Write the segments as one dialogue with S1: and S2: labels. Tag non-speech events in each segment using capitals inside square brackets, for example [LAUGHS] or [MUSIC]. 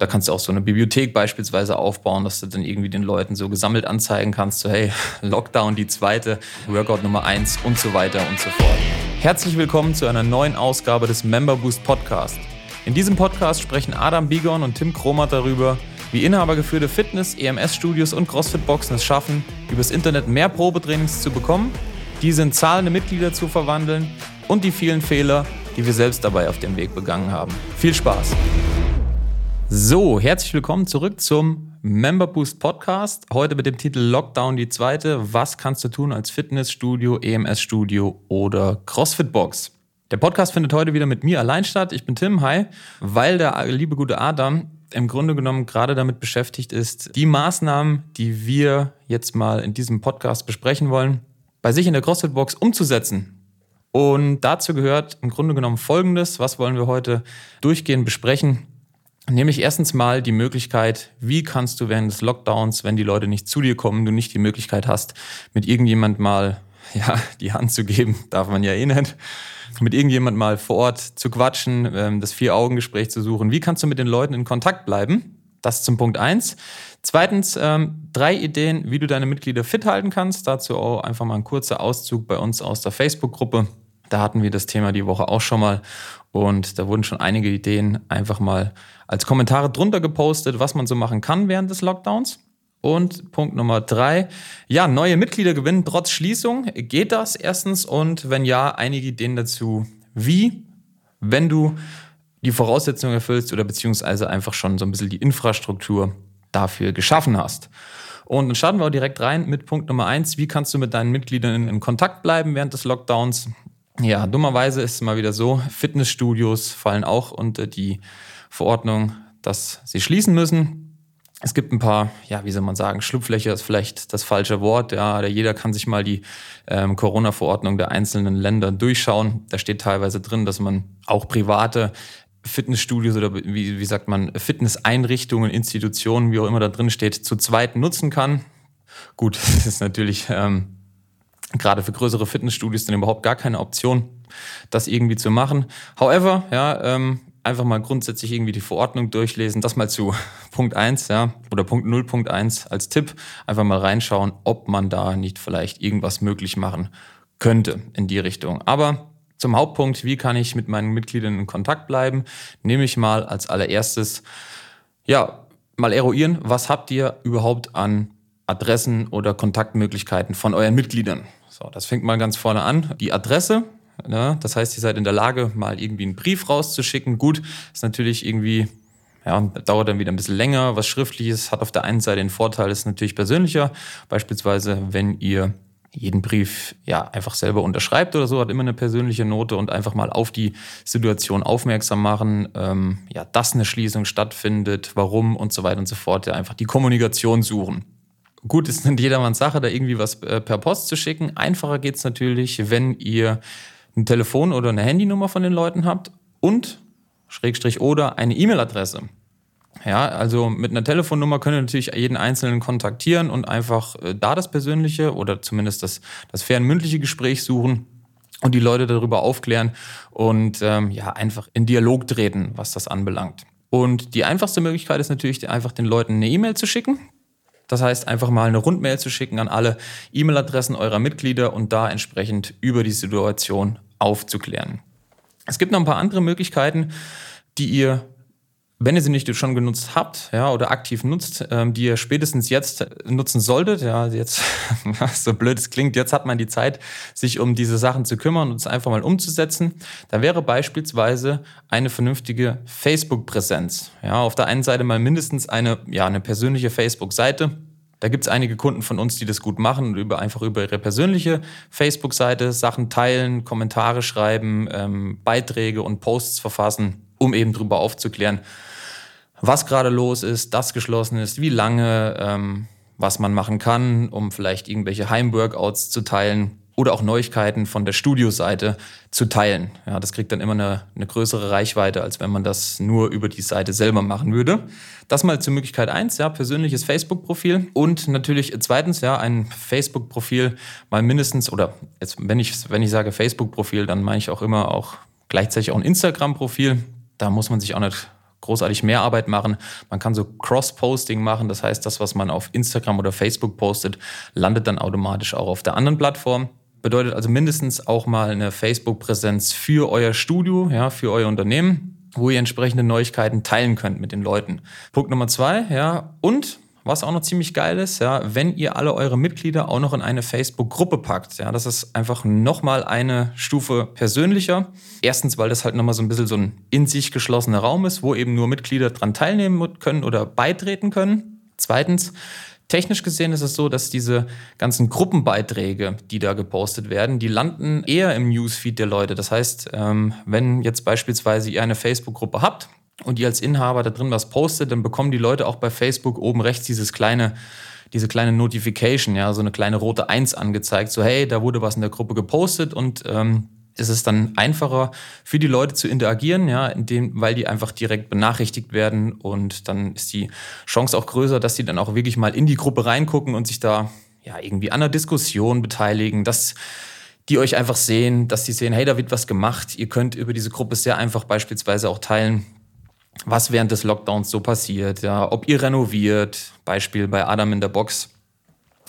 S1: Da kannst du auch so eine Bibliothek beispielsweise aufbauen, dass du dann irgendwie den Leuten so gesammelt anzeigen kannst, so hey, [LAUGHS] Lockdown die zweite, Workout Nummer eins und so weiter und so fort. Herzlich willkommen zu einer neuen Ausgabe des Member Boost Podcast. In diesem Podcast sprechen Adam Bigon und Tim Kromat darüber, wie inhabergeführte Fitness-, EMS-Studios und CrossFit-Boxen es schaffen, übers Internet mehr Probetrainings zu bekommen, diese in zahlende Mitglieder zu verwandeln und die vielen Fehler, die wir selbst dabei auf dem Weg begangen haben. Viel Spaß! So, herzlich willkommen zurück zum Member Boost Podcast. Heute mit dem Titel Lockdown die zweite. Was kannst du tun als Fitnessstudio, EMS-Studio oder CrossFit-Box? Der Podcast findet heute wieder mit mir allein statt. Ich bin Tim, hi, weil der liebe gute Adam im Grunde genommen gerade damit beschäftigt ist, die Maßnahmen, die wir jetzt mal in diesem Podcast besprechen wollen, bei sich in der CrossFit-Box umzusetzen. Und dazu gehört im Grunde genommen Folgendes. Was wollen wir heute durchgehend besprechen? Nämlich erstens mal die Möglichkeit, wie kannst du während des Lockdowns, wenn die Leute nicht zu dir kommen, du nicht die Möglichkeit hast, mit irgendjemand mal [LAUGHS] ja, die Hand zu geben, [LAUGHS] darf man ja eh nicht, mit irgendjemand mal vor Ort zu quatschen, ähm, das Vier-Augen-Gespräch zu suchen. Wie kannst du mit den Leuten in Kontakt bleiben? Das zum Punkt eins. Zweitens, ähm, drei Ideen, wie du deine Mitglieder fit halten kannst. Dazu auch einfach mal ein kurzer Auszug bei uns aus der Facebook-Gruppe. Da hatten wir das Thema die Woche auch schon mal. Und da wurden schon einige Ideen einfach mal als Kommentare drunter gepostet, was man so machen kann während des Lockdowns. Und Punkt Nummer drei, ja, neue Mitglieder gewinnen trotz Schließung. Geht das erstens? Und wenn ja, einige Ideen dazu, wie, wenn du die Voraussetzungen erfüllst oder beziehungsweise einfach schon so ein bisschen die Infrastruktur dafür geschaffen hast. Und dann starten wir auch direkt rein mit Punkt Nummer eins. Wie kannst du mit deinen Mitgliedern in Kontakt bleiben während des Lockdowns? Ja, dummerweise ist es mal wieder so, Fitnessstudios fallen auch unter die Verordnung, dass sie schließen müssen. Es gibt ein paar, ja, wie soll man sagen, Schlupflöcher ist vielleicht das falsche Wort. Ja, jeder kann sich mal die ähm, Corona-Verordnung der einzelnen Länder durchschauen. Da steht teilweise drin, dass man auch private Fitnessstudios oder wie, wie sagt man, Fitnesseinrichtungen, Institutionen, wie auch immer da drin steht, zu zweit nutzen kann. Gut, [LAUGHS] das ist natürlich ähm, gerade für größere Fitnessstudios dann überhaupt gar keine Option, das irgendwie zu machen. However, ja, ähm, einfach mal grundsätzlich irgendwie die Verordnung durchlesen. Das mal zu [LAUGHS] Punkt 1, ja, oder Punkt 0.1 als Tipp. Einfach mal reinschauen, ob man da nicht vielleicht irgendwas möglich machen könnte in die Richtung. Aber zum Hauptpunkt, wie kann ich mit meinen Mitgliedern in Kontakt bleiben, nehme ich mal als allererstes, ja, mal eruieren, was habt ihr überhaupt an Adressen oder Kontaktmöglichkeiten von euren Mitgliedern? So, das fängt mal ganz vorne an. Die Adresse, Ne? Das heißt, ihr seid in der Lage, mal irgendwie einen Brief rauszuschicken. Gut, ist natürlich irgendwie, ja, dauert dann wieder ein bisschen länger. Was Schriftliches hat auf der einen Seite den Vorteil, ist natürlich persönlicher. Beispielsweise, wenn ihr jeden Brief ja einfach selber unterschreibt oder so, hat immer eine persönliche Note und einfach mal auf die Situation aufmerksam machen, ähm, ja, dass eine Schließung stattfindet, warum und so weiter und so fort. Ja, einfach die Kommunikation suchen. Gut, ist nicht jedermanns Sache, da irgendwie was äh, per Post zu schicken. Einfacher geht's natürlich, wenn ihr ein Telefon oder eine Handynummer von den Leuten habt und Schrägstrich oder eine E-Mail-Adresse. Ja, also mit einer Telefonnummer könnt ihr natürlich jeden Einzelnen kontaktieren und einfach äh, da das persönliche oder zumindest das, das fernmündliche Gespräch suchen und die Leute darüber aufklären und ähm, ja, einfach in Dialog treten, was das anbelangt. Und die einfachste Möglichkeit ist natürlich, einfach den Leuten eine E-Mail zu schicken. Das heißt, einfach mal eine Rundmail zu schicken an alle E-Mail-Adressen eurer Mitglieder und da entsprechend über die Situation aufzuklären. Es gibt noch ein paar andere Möglichkeiten, die ihr wenn ihr sie nicht schon genutzt habt, ja, oder aktiv nutzt, ähm, die ihr spätestens jetzt nutzen solltet, ja, jetzt, [LAUGHS] so blöd es klingt, jetzt hat man die Zeit, sich um diese Sachen zu kümmern und es einfach mal umzusetzen, da wäre beispielsweise eine vernünftige Facebook-Präsenz. Ja, auf der einen Seite mal mindestens eine, ja, eine persönliche Facebook-Seite, da gibt es einige Kunden von uns, die das gut machen und über, einfach über ihre persönliche Facebook-Seite Sachen teilen, Kommentare schreiben, ähm, Beiträge und Posts verfassen, um eben darüber aufzuklären, was gerade los ist, das geschlossen ist, wie lange, ähm, was man machen kann, um vielleicht irgendwelche Heimworkouts zu teilen oder auch Neuigkeiten von der Studioseite zu teilen. Ja, das kriegt dann immer eine, eine größere Reichweite, als wenn man das nur über die Seite selber machen würde. Das mal zur Möglichkeit eins, ja, persönliches Facebook-Profil und natürlich zweitens, ja, ein Facebook-Profil mal mindestens oder jetzt, wenn ich, wenn ich sage Facebook-Profil, dann meine ich auch immer auch gleichzeitig auch ein Instagram-Profil. Da muss man sich auch nicht großartig mehr Arbeit machen. Man kann so Cross-Posting machen, das heißt, das, was man auf Instagram oder Facebook postet, landet dann automatisch auch auf der anderen Plattform. Bedeutet also mindestens auch mal eine Facebook-Präsenz für euer Studio, ja, für euer Unternehmen, wo ihr entsprechende Neuigkeiten teilen könnt mit den Leuten. Punkt Nummer zwei, ja, und was auch noch ziemlich geil ist, ja, wenn ihr alle eure Mitglieder auch noch in eine Facebook-Gruppe packt. Ja, das ist einfach nochmal eine Stufe persönlicher. Erstens, weil das halt nochmal so ein bisschen so ein in sich geschlossener Raum ist, wo eben nur Mitglieder dran teilnehmen können oder beitreten können. Zweitens, Technisch gesehen ist es so, dass diese ganzen Gruppenbeiträge, die da gepostet werden, die landen eher im Newsfeed der Leute. Das heißt, ähm, wenn jetzt beispielsweise ihr eine Facebook-Gruppe habt, und ihr als Inhaber da drin was postet, dann bekommen die Leute auch bei Facebook oben rechts dieses kleine, diese kleine Notification, ja, so eine kleine rote Eins angezeigt, so hey, da wurde was in der Gruppe gepostet und ähm, es ist dann einfacher für die Leute zu interagieren, ja, indem, weil die einfach direkt benachrichtigt werden und dann ist die Chance auch größer, dass sie dann auch wirklich mal in die Gruppe reingucken und sich da ja irgendwie an der Diskussion beteiligen, dass die euch einfach sehen, dass sie sehen, hey, da wird was gemacht. Ihr könnt über diese Gruppe sehr einfach beispielsweise auch teilen, was während des Lockdowns so passiert, ja, ob ihr renoviert, Beispiel bei Adam in der Box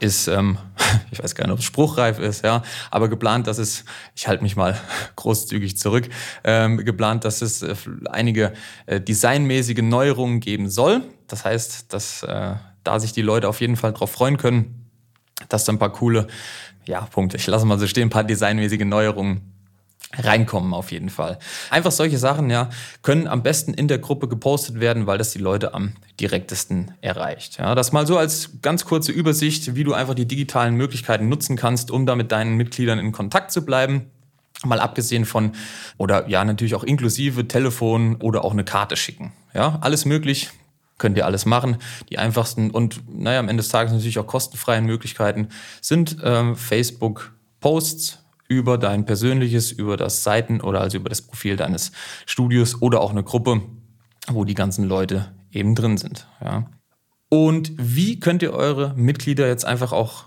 S1: ist, ähm, [LAUGHS] ich weiß gar nicht, ob es spruchreif ist, ja, aber geplant, dass es, ich halte mich mal [LAUGHS] großzügig zurück, ähm, geplant, dass es äh, einige äh, designmäßige Neuerungen geben soll. Das heißt, dass äh, da sich die Leute auf jeden Fall darauf freuen können, dass da ein paar coole, ja, Punkte, ich lasse mal so stehen, ein paar designmäßige Neuerungen reinkommen auf jeden Fall. Einfach solche Sachen, ja, können am besten in der Gruppe gepostet werden, weil das die Leute am direktesten erreicht. Ja, das mal so als ganz kurze Übersicht, wie du einfach die digitalen Möglichkeiten nutzen kannst, um da mit deinen Mitgliedern in Kontakt zu bleiben. Mal abgesehen von, oder ja, natürlich auch inklusive Telefon oder auch eine Karte schicken. Ja, alles möglich. Könnt ihr alles machen. Die einfachsten und, naja, am Ende des Tages natürlich auch kostenfreien Möglichkeiten sind ähm, Facebook-Posts, über dein persönliches, über das Seiten oder also über das Profil deines Studios oder auch eine Gruppe, wo die ganzen Leute eben drin sind. Ja. Und wie könnt ihr eure Mitglieder jetzt einfach auch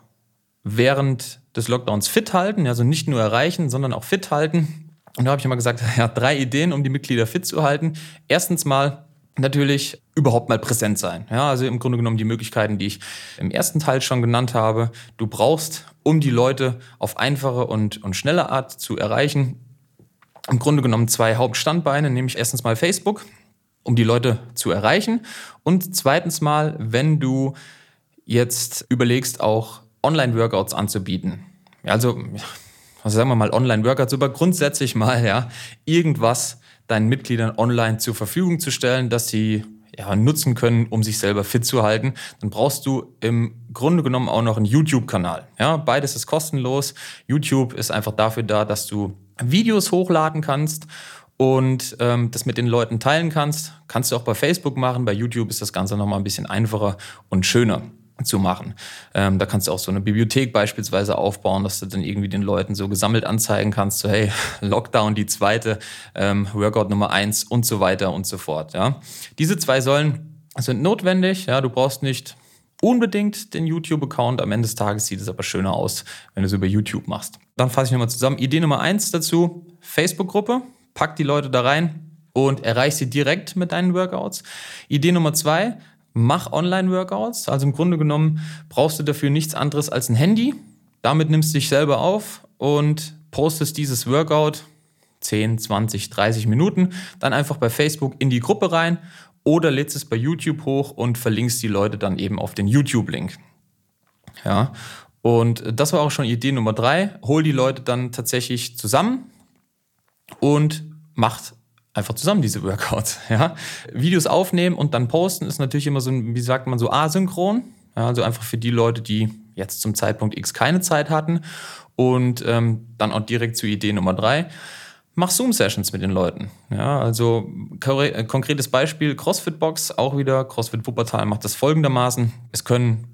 S1: während des Lockdowns fit halten? Also nicht nur erreichen, sondern auch fit halten. Und da habe ich immer gesagt, [LAUGHS] ja, drei Ideen, um die Mitglieder fit zu halten. Erstens mal natürlich überhaupt mal präsent sein. Ja, also im Grunde genommen die Möglichkeiten, die ich im ersten Teil schon genannt habe. Du brauchst, um die Leute auf einfache und, und schnelle Art zu erreichen, im Grunde genommen zwei Hauptstandbeine, nämlich erstens mal Facebook, um die Leute zu erreichen und zweitens mal, wenn du jetzt überlegst, auch Online-Workouts anzubieten. Also, also sagen wir mal Online-Workouts, aber grundsätzlich mal, ja, irgendwas deinen Mitgliedern online zur Verfügung zu stellen, dass sie ja, nutzen können, um sich selber fit zu halten, dann brauchst du im Grunde genommen auch noch einen YouTube-Kanal. Ja, beides ist kostenlos. YouTube ist einfach dafür da, dass du Videos hochladen kannst und ähm, das mit den Leuten teilen kannst. Kannst du auch bei Facebook machen. Bei YouTube ist das Ganze nochmal ein bisschen einfacher und schöner zu machen. Ähm, da kannst du auch so eine Bibliothek beispielsweise aufbauen, dass du dann irgendwie den Leuten so gesammelt anzeigen kannst, so hey, [LAUGHS] Lockdown die zweite, ähm, Workout Nummer eins und so weiter und so fort. Ja. Diese zwei Säulen sind notwendig. Ja, du brauchst nicht unbedingt den YouTube-Account. Am Ende des Tages sieht es aber schöner aus, wenn du es über YouTube machst. Dann fasse ich nochmal zusammen. Idee Nummer eins dazu, Facebook-Gruppe. Pack die Leute da rein und erreich sie direkt mit deinen Workouts. Idee Nummer zwei, mach Online-Workouts. Also im Grunde genommen brauchst du dafür nichts anderes als ein Handy. Damit nimmst du dich selber auf und postest dieses Workout 10, 20, 30 Minuten, dann einfach bei Facebook in die Gruppe rein oder lädst es bei YouTube hoch und verlinkst die Leute dann eben auf den YouTube-Link. Ja, und das war auch schon Idee Nummer drei. Hol die Leute dann tatsächlich zusammen und macht einfach zusammen diese Workouts. [LAUGHS] Ja? Videos aufnehmen und dann posten ist natürlich immer so, wie sagt man, so asynchron. Ja, also einfach für die Leute, die jetzt zum Zeitpunkt X keine Zeit hatten. Und ähm, dann auch direkt zu Idee Nummer drei. Mach Zoom-Sessions mit den Leuten. Ja, also äh, konkretes Beispiel, CrossFit-Box, auch wieder, CrossFit Wuppertal macht das folgendermaßen. Es können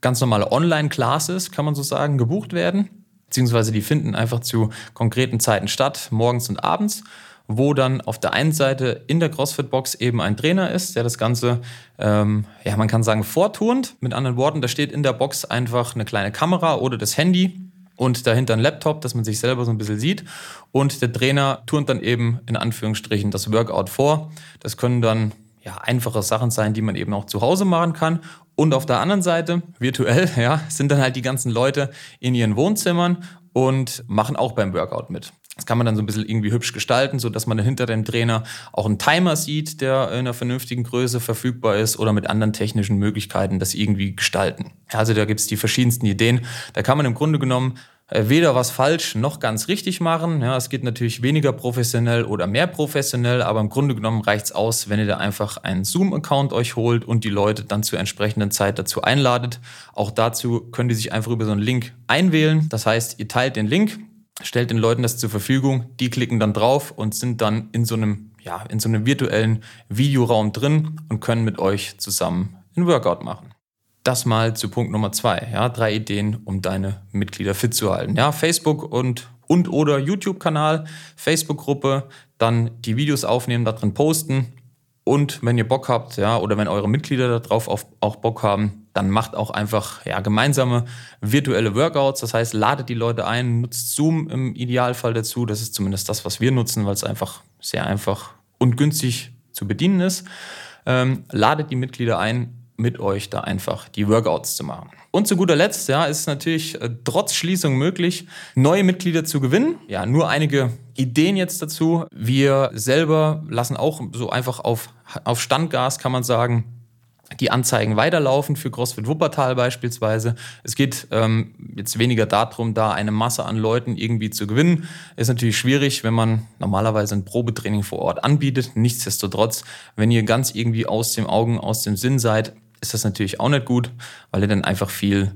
S1: ganz normale Online-Classes, kann man so sagen, gebucht werden. Beziehungsweise die finden einfach zu konkreten Zeiten statt, morgens und abends wo dann auf der einen Seite in der CrossFit-Box eben ein Trainer ist, der das Ganze, ähm, ja, man kann sagen, vorturnt. Mit anderen Worten, da steht in der Box einfach eine kleine Kamera oder das Handy und dahinter ein Laptop, dass man sich selber so ein bisschen sieht. Und der Trainer turnt dann eben in Anführungsstrichen das Workout vor. Das können dann ja, einfache Sachen sein, die man eben auch zu Hause machen kann. Und auf der anderen Seite, virtuell, [LAUGHS] ja, sind dann halt die ganzen Leute in ihren Wohnzimmern und machen auch beim Workout mit. Das kann man dann so ein bisschen irgendwie hübsch gestalten, so dass man hinter dem Trainer auch einen Timer sieht, der in einer vernünftigen Größe verfügbar ist oder mit anderen technischen Möglichkeiten das irgendwie gestalten. Also da gibt's die verschiedensten Ideen. Da kann man im Grunde genommen äh, weder was falsch noch ganz richtig machen. Ja, es geht natürlich weniger professionell oder mehr professionell, aber im Grunde genommen reicht's aus, wenn ihr da einfach einen Zoom-Account euch holt und die Leute dann zur entsprechenden Zeit dazu einladet. Auch dazu könnt ihr sich einfach über so einen Link einwählen. Das heißt, ihr teilt den Link, stellt den Leuten das zur Verfügung, die klicken dann drauf und sind dann in so einem, ja, in so einem virtuellen Videoraum drin und können mit euch zusammen ein Workout machen. Das mal zu Punkt Nummer zwei. Ja, drei Ideen, um deine Mitglieder fit zu halten. Ja, Facebook und und oder YouTube-Kanal, Facebook-Gruppe, dann die Videos aufnehmen, da drin posten und wenn ihr Bock habt, ja, oder wenn eure Mitglieder darauf auch Bock haben, dann macht auch einfach ja, gemeinsame virtuelle Workouts. Das heißt, ladet die Leute ein, nutzt Zoom im Idealfall dazu. Das ist zumindest das, was wir nutzen, weil es einfach sehr einfach und günstig zu bedienen ist. Ähm, ladet die Mitglieder ein, mit euch da einfach die Workouts zu machen. Und zu guter Letzt, ja, ist es natürlich äh, trotz Schließung möglich, neue Mitglieder zu gewinnen. Ja, nur einige Ideen jetzt dazu. Wir selber lassen auch so einfach auf, auf Standgas, kann man sagen, die Anzeigen weiterlaufen für CrossFit Wuppertal beispielsweise. Es geht ähm, jetzt weniger darum, da eine Masse an Leuten irgendwie zu gewinnen. Ist natürlich schwierig, wenn man normalerweise ein Probetraining vor Ort anbietet. Nichtsdestotrotz, wenn ihr ganz irgendwie aus dem Augen, aus dem Sinn seid, ist das natürlich auch nicht gut, weil ihr dann einfach viel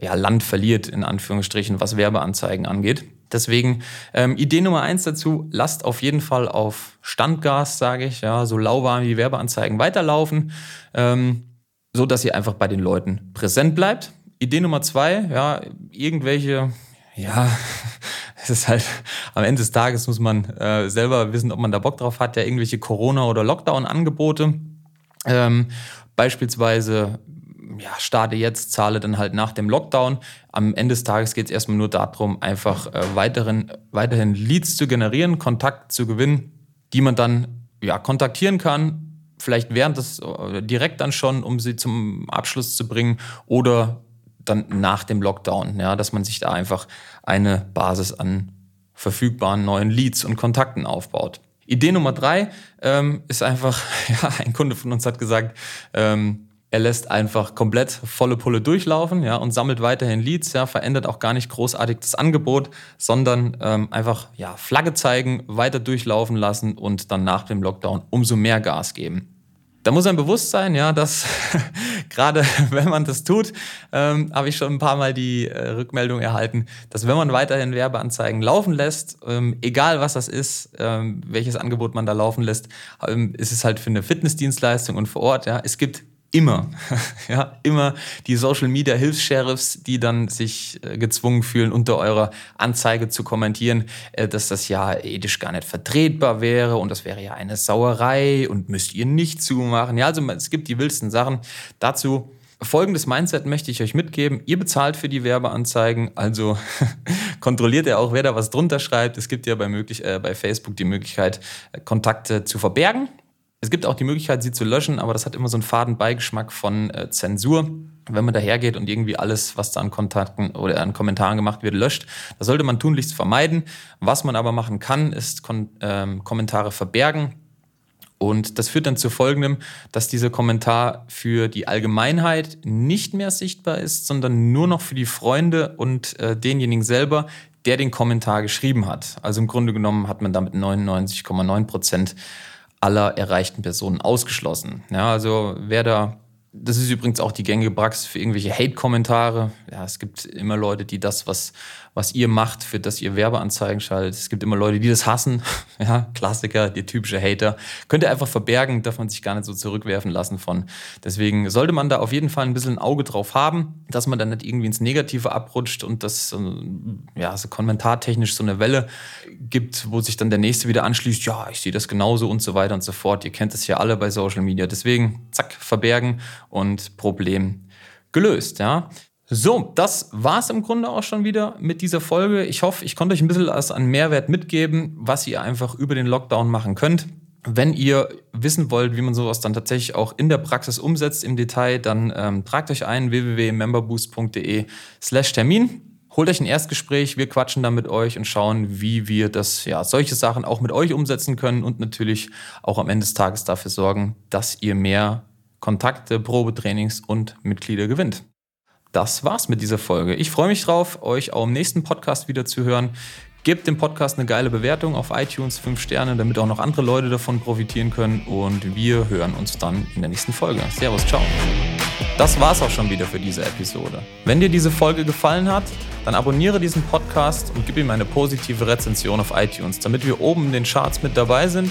S1: ja, Land verliert, in Anführungsstrichen, was Werbeanzeigen angeht. Deswegen ähm, Idee Nummer eins dazu, lasst auf jeden Fall auf Standgas, sage ich, ja, so lauwarm wie Werbeanzeigen weiterlaufen, ähm, so dass ihr einfach bei den Leuten präsent bleibt. Idee Nummer zwei, ja, irgendwelche, ja, [LAUGHS] es ist halt, am Ende des Tages muss man äh, selber wissen, ob man da Bock drauf hat, ja, irgendwelche Corona- oder Lockdown-Angebote. Ähm, beispielsweise ja, starte jetzt, zahle dann halt nach dem Lockdown. Am Ende des Tages geht es erstmal nur darum, einfach äh, weiteren, weiterhin Leads zu generieren, Kontakt zu gewinnen, die man dann ja, kontaktieren kann, vielleicht während des, direkt dann schon, um sie zum Abschluss zu bringen oder dann nach dem Lockdown, ja, dass man sich da einfach eine Basis an verfügbaren neuen Leads und Kontakten aufbaut. Idee Nummer drei ähm, ist einfach, [LAUGHS] ja, ein Kunde von uns hat gesagt, ähm, er lässt einfach komplett volle Pulle durchlaufen, ja, und sammelt weiterhin Leads, ja, verändert auch gar nicht großartig das Angebot, sondern ähm, einfach, ja, Flagge zeigen, weiter durchlaufen lassen und dann nach dem Lockdown umso mehr Gas geben. Da muss ein bewusst sein, ja, dass [LAUGHS] gerade [LAUGHS] wenn man das tut, ähm, habe ich schon ein paar Mal die äh, Rückmeldung erhalten, dass wenn man weiterhin Werbeanzeigen laufen lässt, ähm, egal was das ist, ähm, welches Angebot man da laufen lässt, ähm, ist es halt für eine Fitnessdienstleistung und vor Ort, ja, es gibt immer, [LAUGHS] ja, immer die Social Media Hilfs-Sheriffs, die dann sich äh, gezwungen fühlen, unter eurer Anzeige zu kommentieren, äh, dass das ja ethisch gar nicht vertretbar wäre und das wäre ja eine Sauerei und müsst ihr nicht zumachen. Ja, also es gibt die wildesten Sachen. Dazu folgendes Mindset möchte ich euch mitgeben. Ihr bezahlt für die Werbeanzeigen, also [LAUGHS] kontrolliert ihr auch, wer da was drunter schreibt. Es gibt ja bei, möglich, äh, bei Facebook die Möglichkeit, äh, Kontakte zu verbergen. Es gibt auch die Möglichkeit, sie zu löschen, aber das hat immer so einen faden Beigeschmack von äh, Zensur. Wenn man dahergeht und irgendwie alles, was da an Kontakten oder an Kommentaren gemacht wird, löscht, das sollte man tunlichst vermeiden. Was man aber machen kann, ist Kon ähm, Kommentare verbergen. Und das führt dann zu folgendem, dass dieser Kommentar für die Allgemeinheit nicht mehr sichtbar ist, sondern nur noch für die Freunde und äh, denjenigen selber, der den Kommentar geschrieben hat. Also im Grunde genommen hat man damit 99,9 Prozent aller erreichten Personen ausgeschlossen. Ja, also wer da das ist übrigens auch die gängige Praxis für irgendwelche Hate-Kommentare. Ja, es gibt immer Leute, die das, was, was ihr macht, für das ihr Werbeanzeigen schaltet. Es gibt immer Leute, die das hassen. [LAUGHS] Ja, Klassiker, die typische Hater. Könnt ihr einfach verbergen, darf man sich gar nicht so zurückwerfen lassen von. Deswegen sollte man da auf jeden Fall ein bisschen ein Auge drauf haben, dass man dann nicht irgendwie ins Negative abrutscht und das ja, so kommentartechnisch so eine Welle gibt, wo sich dann der Nächste wieder anschließt. Ja, ich sehe das genauso und so weiter und so fort. Ihr kennt es ja alle bei Social Media. Deswegen, zack, verbergen und Problem gelöst. Ja. So, das war es im Grunde auch schon wieder mit dieser Folge. Ich hoffe, ich konnte euch ein bisschen was an Mehrwert mitgeben, was ihr einfach über den Lockdown machen könnt. Wenn ihr wissen wollt, wie man sowas dann tatsächlich auch in der Praxis umsetzt im Detail, dann ähm, tragt euch ein www.memberboost.de slash Termin. Holt euch ein Erstgespräch, wir quatschen dann mit euch und schauen, wie wir das, ja, solche Sachen auch mit euch umsetzen können und natürlich auch am Ende des Tages dafür sorgen, dass ihr mehr Kontakte, Probetrainings und Mitglieder gewinnt. Das war's mit dieser Folge. Ich freue mich drauf, euch auch im nächsten Podcast wieder zu hören. Gebt dem Podcast eine geile Bewertung auf iTunes, 5 Sterne, damit auch noch andere Leute davon profitieren können. Und wir hören uns dann in der nächsten Folge. Servus, ciao. Das war's auch schon wieder für diese Episode. Wenn dir diese Folge gefallen hat, dann abonniere diesen Podcast und gib ihm eine positive Rezension auf iTunes, damit wir oben in den Charts mit dabei sind